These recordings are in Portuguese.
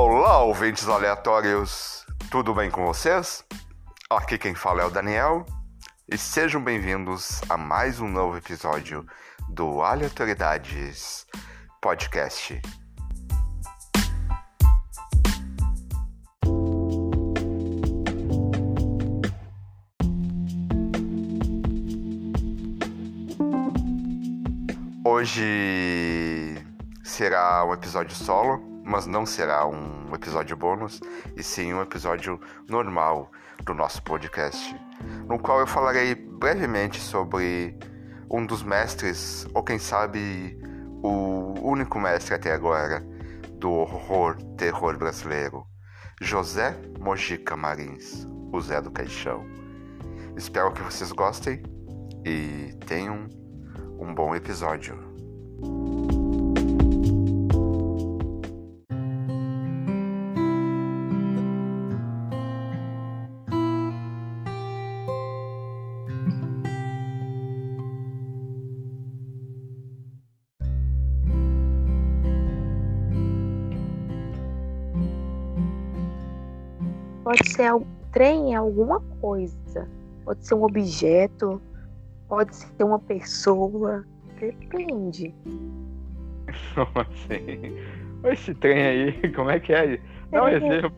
Olá, ouvintes aleatórios, tudo bem com vocês? Aqui quem fala é o Daniel e sejam bem-vindos a mais um novo episódio do Aleatoridades Podcast. Hoje será um episódio solo, mas não será um episódio bônus, e sim um episódio normal do nosso podcast, no qual eu falarei brevemente sobre um dos mestres, ou quem sabe o único mestre até agora, do horror terror brasileiro, José Mojica Marins, o Zé do Caixão. Espero que vocês gostem e tenham um bom episódio. Ser trem é alguma coisa. Pode ser um objeto, pode ser uma pessoa. Depende. Como assim? Esse trem aí, como é que é? Dá um exemplo.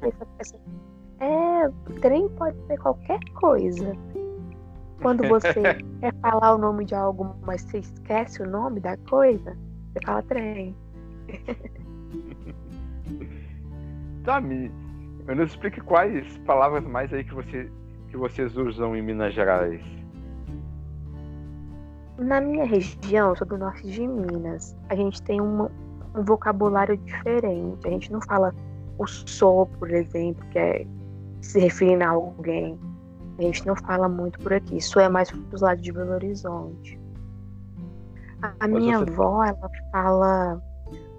É, trem pode ser qualquer coisa. Quando você quer falar o nome de algo, mas você esquece o nome da coisa, você fala trem. tá, me, eu nos explique quais palavras mais aí que, você, que vocês usam em Minas Gerais. Na minha região, sou do norte de Minas, a gente tem uma, um vocabulário diferente. A gente não fala o sou, por exemplo, que é se referindo a alguém. A gente não fala muito por aqui. Isso é mais dos lados de Belo Horizonte. A, a minha você... avó, ela fala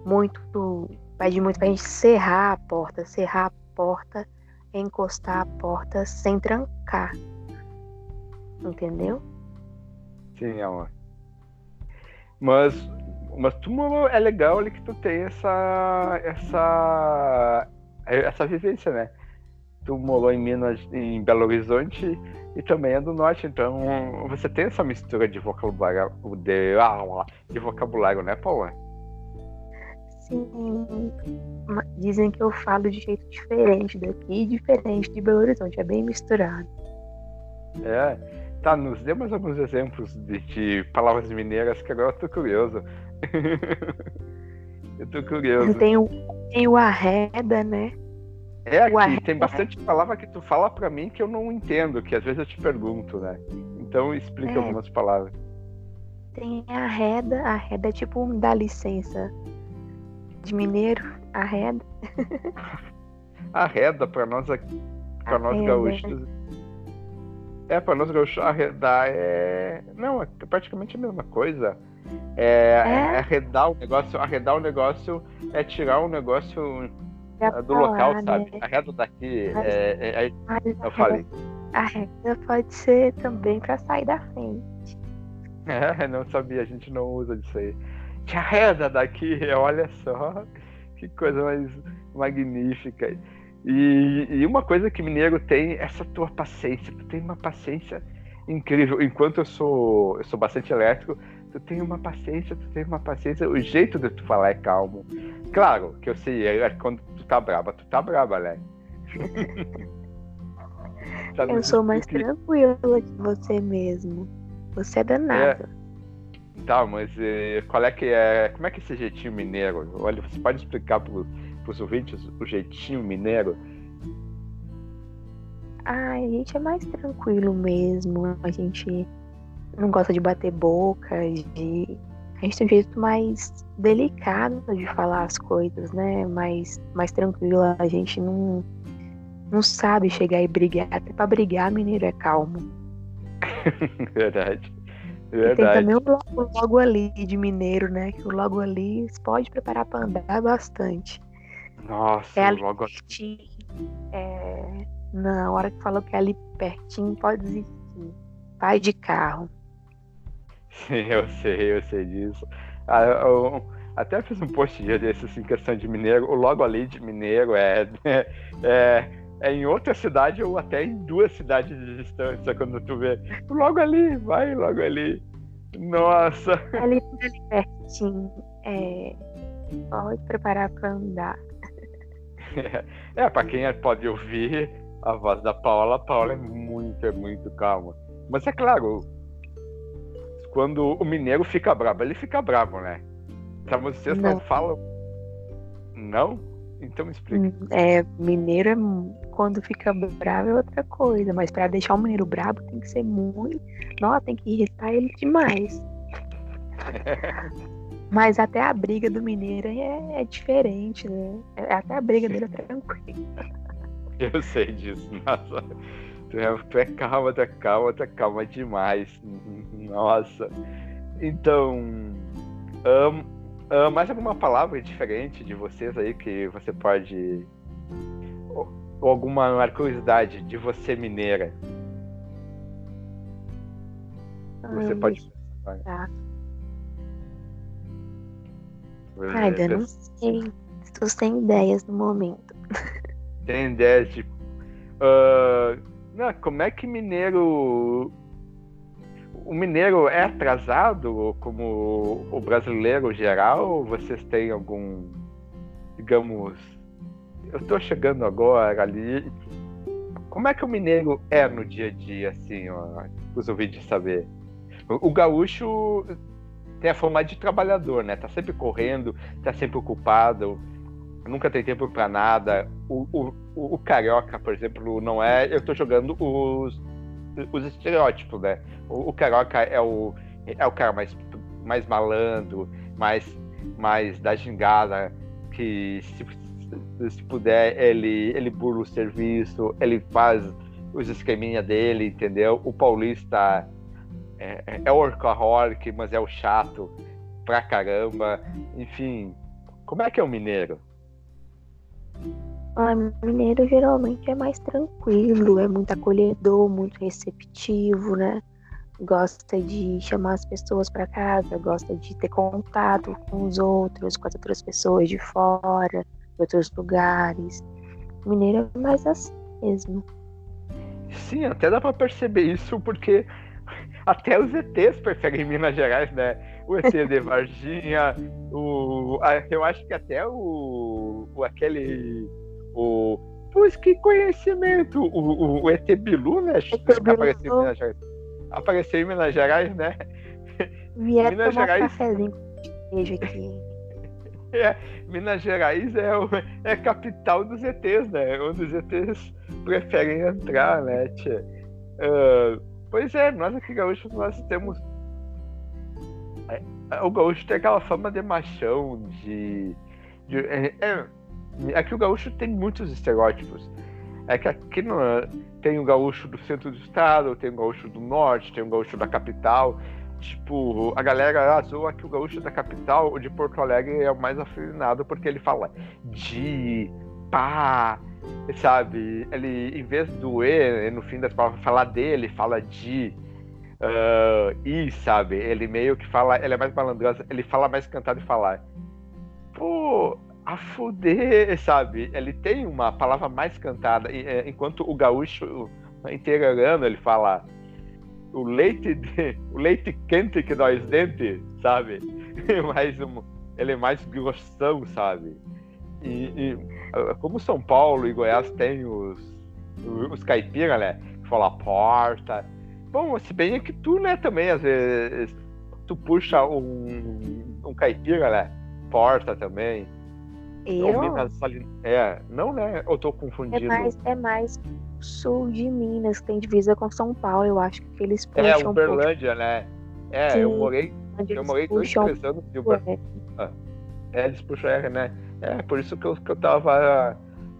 muito, pede muito pra gente serrar a porta, serrar a porta é encostar a porta sem trancar. Entendeu? Sim, amor. Mas, mas tu é legal ali que tu tem essa essa essa vivência, né? Tu morou em Minas, em Belo Horizonte e também é do norte, então você tem essa mistura de vocabulário de, ah, de vocabulário, né, Paula? Assim, dizem que eu falo de jeito diferente daqui, diferente de Belo Horizonte, é bem misturado. É, tá, nos dê mais alguns exemplos de, de palavras mineiras que agora eu tô curioso. eu tô curioso. Tem o, tem o arreda, né? É, aqui tem bastante palavra que tu fala para mim que eu não entendo, que às vezes eu te pergunto, né? Então explica é. algumas palavras. Tem arreda, arreda é tipo dá licença de mineiro, arreda. arreda para nós aqui, para nós gaúchos. É, para nós gaúchos, arredar é. Não, é praticamente a mesma coisa. É, é? é arredar o negócio. Arredar o negócio é tirar o negócio é do local, né? sabe? Arreda daqui. Mas, é, é, é, eu falei. Arreda pode ser também para sair da frente. É, não sabia, a gente não usa disso aí te arreda daqui, olha só, que coisa mais magnífica. E, e, uma coisa que mineiro tem é essa tua paciência, tu tem uma paciência incrível. Enquanto eu sou, eu sou bastante elétrico, tu tem uma paciência, tu tem uma paciência, o jeito de tu falar é calmo. Claro, que eu sei, é, é quando tu tá brava, tu tá brava, né? eu sou mais tranquila que você mesmo. Você é danado. É. Tá, mas eh, qual é que é. Como é que é esse jeitinho mineiro? Olha, você pode explicar para os ouvintes o jeitinho mineiro? Ah, a gente é mais tranquilo mesmo. A gente não gosta de bater boca, de. A gente tem um jeito mais delicado de falar as coisas, né? Mais, mais tranquilo. A gente não, não sabe chegar e brigar. Até pra brigar, mineiro é calmo. Verdade. Verdade. E tem também o logo, logo, ali de mineiro, né? Que o logo ali você pode preparar para andar bastante. Nossa, é ali logo pertinho, é, Na hora que falou que é ali pertinho, pode desistir. Vai de carro. Sim, eu sei, eu sei disso. Ah, até fiz um post dia desses assim, em questão de mineiro. O logo ali de mineiro é, é, é em outra cidade ou até em duas cidades de distância quando tu vê. Logo ali, vai logo ali. Nossa! Ali, pertinho. É, pode preparar para andar. É, é para quem pode ouvir a voz da Paula, a Paula é muito, é muito calma. Mas é claro, quando o mineiro fica bravo, ele fica bravo, né? Pra vocês não, não falam. Não? Então me explica. Hum, é, mineiro é quando fica bravo é outra coisa, mas para deixar o mineiro bravo tem que ser muito. Nossa, tem que irritar ele demais. mas até a briga do mineiro é, é diferente, né? É, até a briga dele é tranquila. Eu sei disso, nossa. Tu é, tu é calma, tu é calma, tu é calma demais. Nossa. Então. Um, Uh, mais alguma palavra diferente de vocês aí que você pode. Ou, ou alguma curiosidade de você mineira? Você pode. Tá. Ainda não sei. Estou sem ideias no momento. Tem ideias de. Uh, não, como é que mineiro o mineiro é atrasado como o brasileiro geral? Vocês têm algum, digamos, eu estou chegando agora ali. Como é que o mineiro é no dia a dia, assim, ó, os ouvintes saber? O, o gaúcho tem a forma de trabalhador, né? Tá sempre correndo, tá sempre ocupado, nunca tem tempo para nada. O, o, o, carioca, por exemplo, não é. Eu tô jogando os os estereótipos, né? O, o Carioca é o, é o cara mais, mais malandro, mais, mais da gingada, que se, se puder, ele, ele burla o serviço, ele faz os esqueminha dele, entendeu? O paulista é, é, é workaholic, mas é o chato pra caramba. Enfim, como é que é o mineiro? Ah, mineiro geralmente é mais tranquilo, é muito acolhedor, muito receptivo, né? Gosta de chamar as pessoas para casa, gosta de ter contato com os outros, com as outras pessoas de fora, outros lugares. Mineiro é mais assim mesmo. Sim, até dá para perceber isso porque até os ETs preferem Minas Gerais, né? O ET de Varginha, o, eu acho que até o, o aquele o. Pois que conhecimento! O, o, o ET Bilu, né? Apareceu em Minas Gerais. Apareceu em Minas Gerais, né? Vieram Minas tomar Gerais... cafezinho com aqui. É, Minas Gerais é, o, é capital dos ETs, né? Onde os ETs preferem entrar, né, tia? Uh, pois é, nós aqui gaúchos nós temos. É, o gaúcho tem aquela fama de machão, de. de é, é é que o gaúcho tem muitos estereótipos. É que aqui no, tem o gaúcho do centro do estado, tem o gaúcho do norte, tem o gaúcho da capital. Tipo, a galera azul que o gaúcho da capital, o de Porto Alegre, é o mais afinado porque ele fala de, pá, sabe? Ele, em vez do e, no fim das palavras, falar dele, fala de. Uh, e, sabe? Ele meio que fala, ele é mais malandroso, ele fala mais cantado e falar. Pô, a fuder, sabe? Ele tem uma palavra mais cantada, é, enquanto o gaúcho integrando ele fala o leite, de, o leite quente que nós dente, sabe? mais um, ele é mais grossão, sabe? E, e, como São Paulo e Goiás tem os, os caipira, né? Que fala porta. Bom, se bem é que tu, né, também, às vezes, tu puxa um, um caipira, né? Porta também. Eu? É, não, né? Eu tô confundindo. É mais, é mais sul de Minas, tem divisa com São Paulo, eu acho que eles puxam. É, Uberlândia, um né? É, Sim, eu morei. Eu morei dois, três anos em Uberlândia. É, eles puxam R, né? É, por isso que eu, que eu tava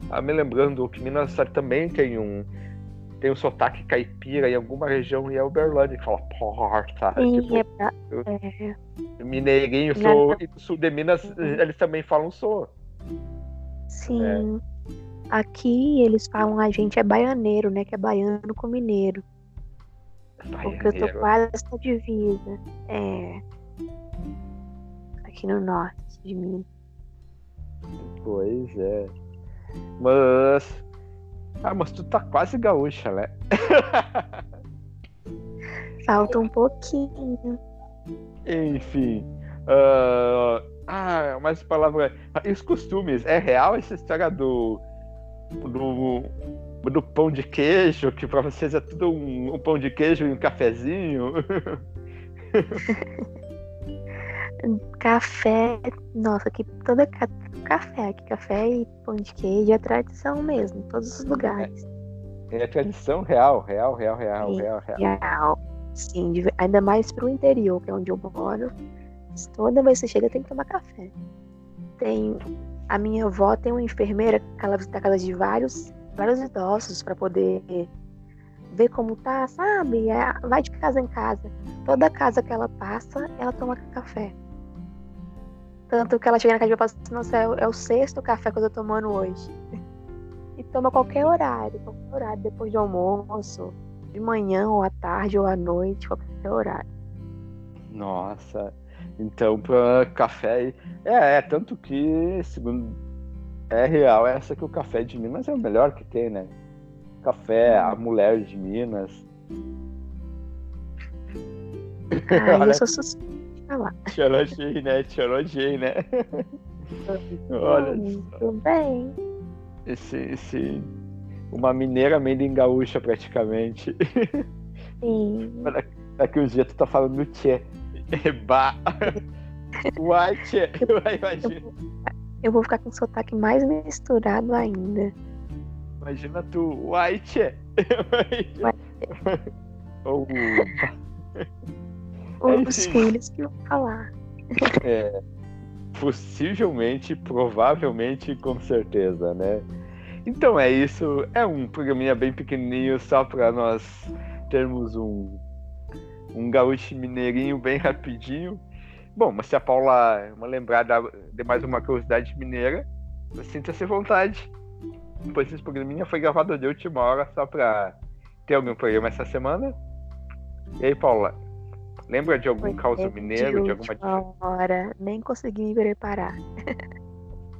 ah, me lembrando que Minas também tem um. Tem um sotaque caipira em alguma região e é Uberlândia que fala porta. Sim, tipo, é pra... é. Mineirinho, sou. E do sul de Minas, eles também falam sou. Sim. É. Aqui eles falam a gente é baianeiro, né? Que é baiano com mineiro. Baianeiro. Porque eu tô quase na divisa. É. Aqui no norte de Minas. Pois é. Mas. Ah, mas tu tá quase gaúcha, né? Falta um pouquinho. Enfim. Uh... Ah, mais palavra. E os costumes? É real essa história do. Do. do pão de queijo, que pra vocês é tudo um, um pão de queijo e um cafezinho? café. Nossa, aqui toda café, aqui café e pão de queijo é tradição mesmo, em todos os lugares. É, é tradição real, real, real, real, real, real. Real. Sim, ainda mais pro interior, que é onde eu moro. Toda vez que você chega tem que tomar café. Tem a minha avó tem uma enfermeira ela visita a casa de vários, vários idosos para poder ver como tá, sabe? É, vai de casa em casa. Toda casa que ela passa, ela toma café. Tanto que ela chega na casa de passa, nossa, é, é o sexto café que eu tô tomando hoje. E toma qualquer horário, qualquer horário, depois do almoço, de manhã ou à tarde ou à noite, qualquer horário. Nossa, então, para café. É, é, tanto que, segundo. É real essa que o café de Minas é o melhor que tem, né? Café, a mulher de Minas. Ah, Olha, eu sou suspeita falar. Elogiei, né? Elogiei, né? Olha Tudo bem. Esse, esse. Uma mineira em gaúcha, praticamente. Sim. Daqui uns dias tu tá falando tchê. White. Imagina. Eu vou ficar com sotaque mais misturado ainda. Imagina tu, White. Ou. Os filhos que vão falar. É. Possivelmente, provavelmente, com certeza, né? Então é isso. É um programinha bem pequenininho só para nós termos um um gaúcho mineirinho bem rapidinho. Bom, mas se a Paula uma lembrada de mais uma curiosidade mineira, sinta-se à vontade. Pois esse programinha foi gravado de última hora só pra ter algum programa essa semana. E aí, Paula, lembra de algum caos mineiro, de, de alguma hora, nem consegui me preparar.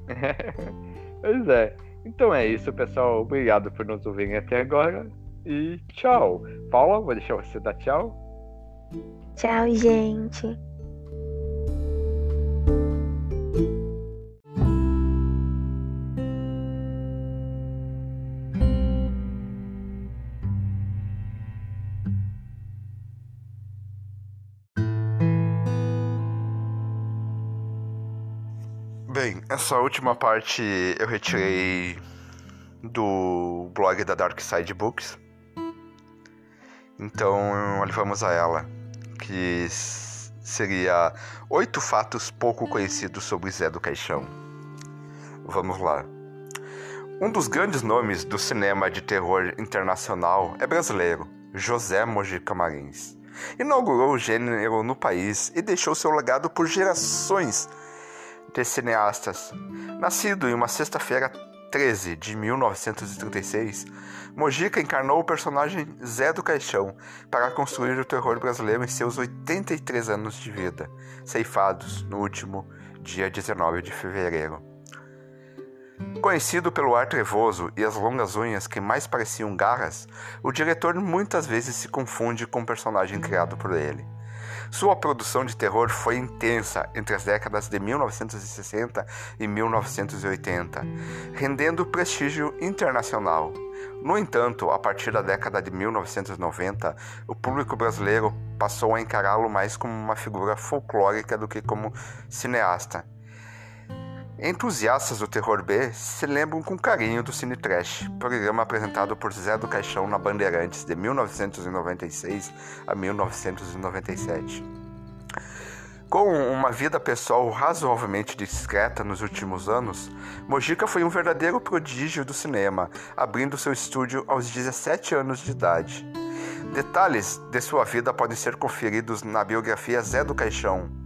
pois é. Então é isso, pessoal. Obrigado por nos ouvirem até agora. E tchau. Paula, vou deixar você dar tchau. Tchau, gente. Bem, essa última parte eu retirei do blog da Dark Side Books. Então, vamos a ela que seria oito fatos pouco conhecidos sobre Zé do Caixão. Vamos lá. Um dos grandes nomes do cinema de terror internacional é brasileiro, José Mojica Marins. Inaugurou o gênero no país e deixou seu legado por gerações de cineastas. Nascido em uma sexta-feira 13 de 1936, Mojica encarnou o personagem Zé do Caixão para construir o terror brasileiro em seus 83 anos de vida, ceifados no último dia 19 de fevereiro. Conhecido pelo ar trevoso e as longas unhas que mais pareciam garras, o diretor muitas vezes se confunde com o personagem criado por ele. Sua produção de terror foi intensa entre as décadas de 1960 e 1980, rendendo prestígio internacional. No entanto, a partir da década de 1990, o público brasileiro passou a encará-lo mais como uma figura folclórica do que como cineasta. Entusiastas do terror B se lembram com carinho do Cine Trash, programa apresentado por Zé do Caixão na Bandeirantes de 1996 a 1997. Com uma vida pessoal razoavelmente discreta nos últimos anos, Mojica foi um verdadeiro prodígio do cinema, abrindo seu estúdio aos 17 anos de idade. Detalhes de sua vida podem ser conferidos na biografia Zé do Caixão,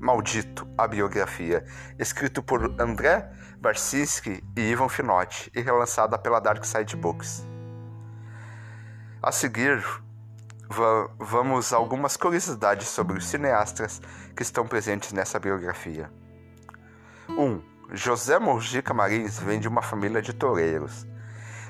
Maldito, a biografia, escrito por André Barcinski e Ivan Finotti e relançada pela Dark Side Books. A seguir, va vamos a algumas curiosidades sobre os cineastas que estão presentes nessa biografia. 1. Um, José Mojica Marins vem de uma família de toureiros.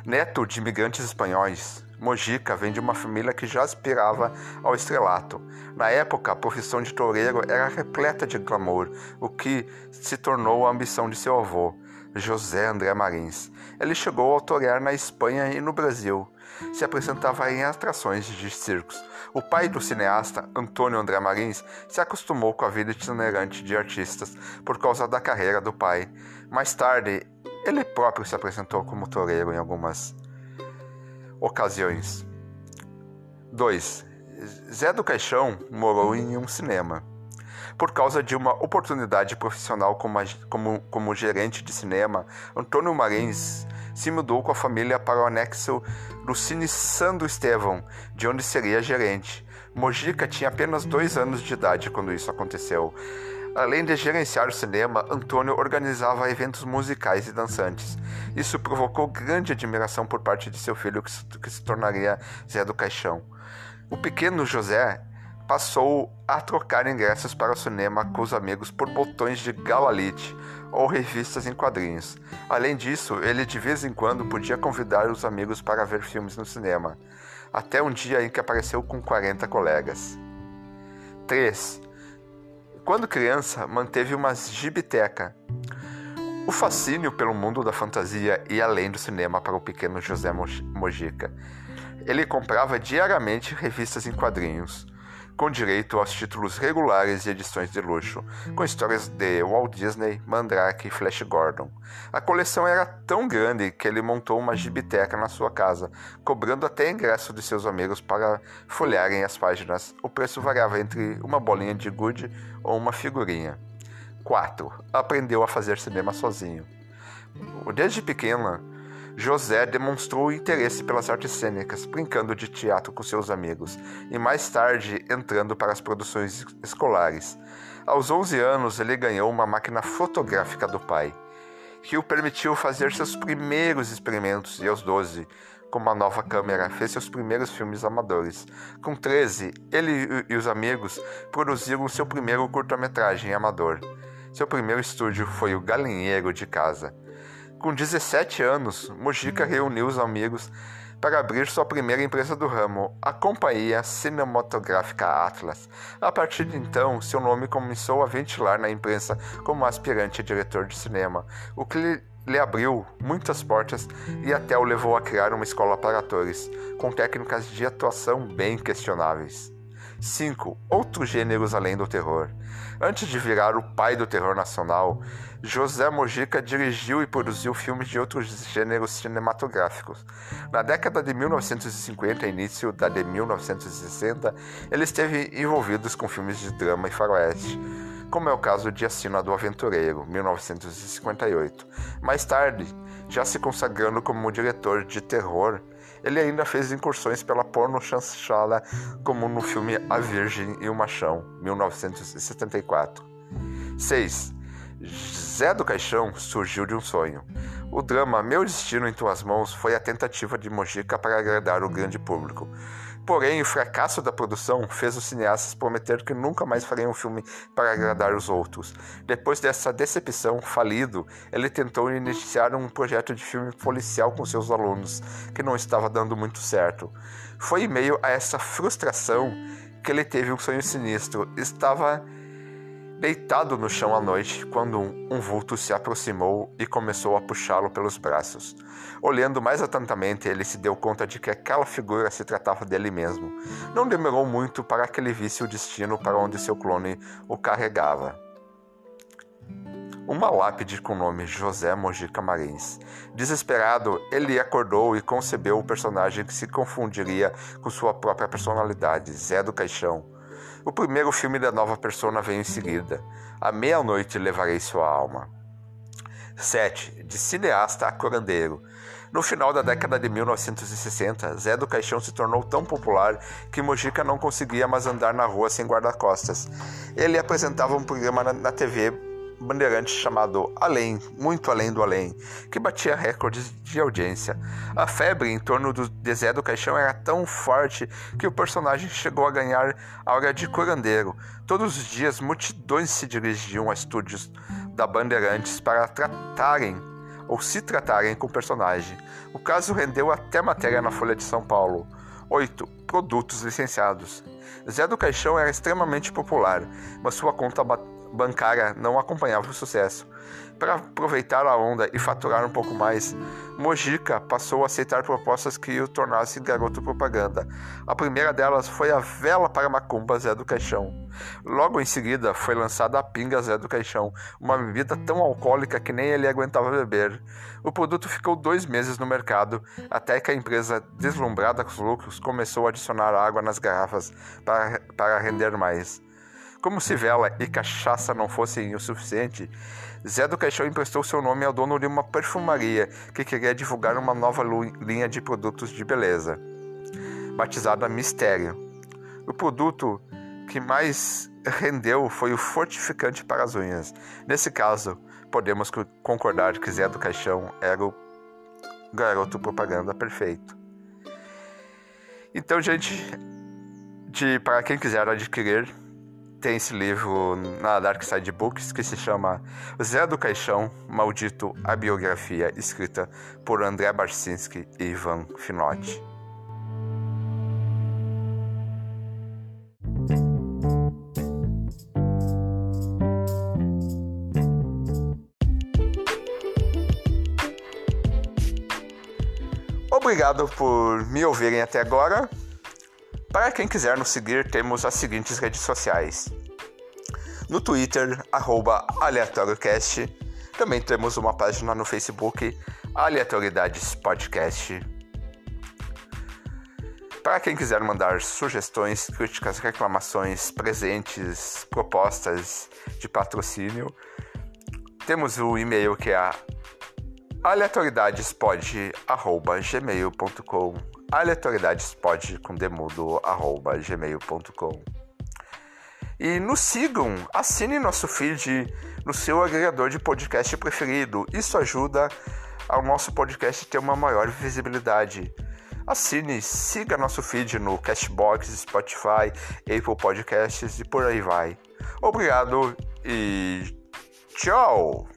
Neto de imigrantes espanhóis, Mojica vem de uma família que já aspirava ao estrelato. Na época, a profissão de toureiro era repleta de glamour, o que se tornou a ambição de seu avô, José André Marins. Ele chegou a torear na Espanha e no Brasil se apresentava em atrações de circos. O pai do cineasta, Antônio André Marins, se acostumou com a vida itinerante de artistas por causa da carreira do pai. Mais tarde, ele próprio se apresentou como toureiro em algumas ocasiões. 2. Zé do Caixão morou em um cinema. Por causa de uma oportunidade profissional como, como, como gerente de cinema, Antônio Marins se mudou com a família para o anexo do Cine Sandro Estevão, de onde seria gerente. Mojica tinha apenas dois anos de idade quando isso aconteceu. Além de gerenciar o cinema, Antônio organizava eventos musicais e dançantes. Isso provocou grande admiração por parte de seu filho, que se, que se tornaria Zé do Caixão. O pequeno José passou a trocar ingressos para o cinema com os amigos por botões de galalite ou revistas em quadrinhos. Além disso, ele de vez em quando podia convidar os amigos para ver filmes no cinema, até um dia em que apareceu com 40 colegas. 3. Quando criança, manteve uma gibiteca. O fascínio pelo mundo da fantasia e além do cinema para o pequeno José Mojica. Ele comprava diariamente revistas em quadrinhos com direito aos títulos regulares e edições de luxo, com histórias de Walt Disney, Mandrake e Flash Gordon. A coleção era tão grande que ele montou uma gibiteca na sua casa, cobrando até ingresso de seus amigos para folhearem as páginas. O preço variava entre uma bolinha de gude ou uma figurinha. 4. Aprendeu a fazer cinema sozinho. Desde pequena, José demonstrou interesse pelas artes cênicas, brincando de teatro com seus amigos e mais tarde entrando para as produções escolares. Aos 11 anos, ele ganhou uma máquina fotográfica do pai, que o permitiu fazer seus primeiros experimentos, e aos 12, com uma nova câmera, fez seus primeiros filmes amadores. Com 13, ele e os amigos produziram seu primeiro curta-metragem amador. Seu primeiro estúdio foi o Galinheiro de Casa. Com 17 anos, Mujica reuniu os amigos para abrir sua primeira empresa do ramo, a Companhia Cinematográfica Atlas. A partir de então, seu nome começou a ventilar na imprensa como aspirante a diretor de cinema, o que lhe abriu muitas portas e até o levou a criar uma escola para atores, com técnicas de atuação bem questionáveis. 5. Outros gêneros além do terror. Antes de virar o pai do terror nacional, José Mojica dirigiu e produziu filmes de outros gêneros cinematográficos. Na década de 1950 e início da de 1960, ele esteve envolvido com filmes de drama e faroeste, como é o caso de Assina do Aventureiro, 1958. Mais tarde, já se consagrando como diretor de terror, ele ainda fez incursões pela porno chanchada, como no filme A Virgem e o Machão, 1974. 6. Zé do Caixão surgiu de um sonho. O drama Meu Destino em Tuas Mãos foi a tentativa de Mojica para agradar o grande público. Porém, o fracasso da produção fez os cineastas prometer que nunca mais fariam um filme para agradar os outros. Depois dessa decepção falido, ele tentou iniciar um projeto de filme policial com seus alunos, que não estava dando muito certo. Foi em meio a essa frustração que ele teve um sonho sinistro. Estava deitado no chão à noite quando um, vulto se aproximou e começou a puxá-lo pelos braços. Olhando mais atentamente, ele se deu conta de que aquela figura se tratava dele mesmo. Não demorou muito para que ele visse o destino para onde seu clone o carregava. Uma lápide com o nome José Mojica Marins. Desesperado, ele acordou e concebeu o personagem que se confundiria com sua própria personalidade, Zé do Caixão o primeiro filme da nova persona vem em seguida. À meia-noite levarei sua alma. 7. De cineasta a curandeiro. No final da década de 1960, Zé do Caixão se tornou tão popular que Mojica não conseguia mais andar na rua sem guarda-costas. Ele apresentava um programa na TV bandeirante chamado Além, muito além do além, que batia recordes de audiência. A febre em torno do Zé do Caixão era tão forte que o personagem chegou a ganhar aura de curandeiro. Todos os dias, multidões se dirigiam a estúdios da Bandeirantes para tratarem ou se tratarem com o personagem. O caso rendeu até matéria na Folha de São Paulo. 8. Produtos licenciados. Zé do Caixão era extremamente popular, mas sua conta bancária não acompanhava o sucesso. Para aproveitar a onda e faturar um pouco mais, Mojica passou a aceitar propostas que o tornassem garoto propaganda. A primeira delas foi a vela para macumba Zé do Caixão. Logo em seguida foi lançada a pinga Zé do Caixão, uma bebida tão alcoólica que nem ele aguentava beber. O produto ficou dois meses no mercado, até que a empresa, deslumbrada com os lucros, começou a adicionar água nas garrafas para, para render mais. Como se vela e cachaça não fossem o suficiente, Zé do Caixão emprestou seu nome ao dono de uma perfumaria que queria divulgar uma nova linha de produtos de beleza, batizada Mistério. O produto que mais rendeu foi o fortificante para as unhas. Nesse caso, podemos concordar que Zé do Caixão era o garoto propaganda perfeito. Então, gente, de para quem quiser adquirir, tem esse livro na Dark Side Books que se chama Zé do Caixão, Maldito, a biografia, escrita por André Barcinski e Ivan Finotti. Obrigado por me ouvirem até agora. Para quem quiser nos seguir, temos as seguintes redes sociais. No Twitter, arroba aleatóriocast. Também temos uma página no Facebook, Aleatoriedades Podcast. Para quem quiser mandar sugestões, críticas, reclamações, presentes, propostas de patrocínio, temos o e-mail que é aleatoriedadespod.gmail.com aleatoriedadespod com e nos sigam, assine nosso feed no seu agregador de podcast preferido. Isso ajuda ao nosso podcast ter uma maior visibilidade. Assine, siga nosso feed no Cashbox, Spotify, Apple Podcasts e por aí vai. Obrigado e tchau!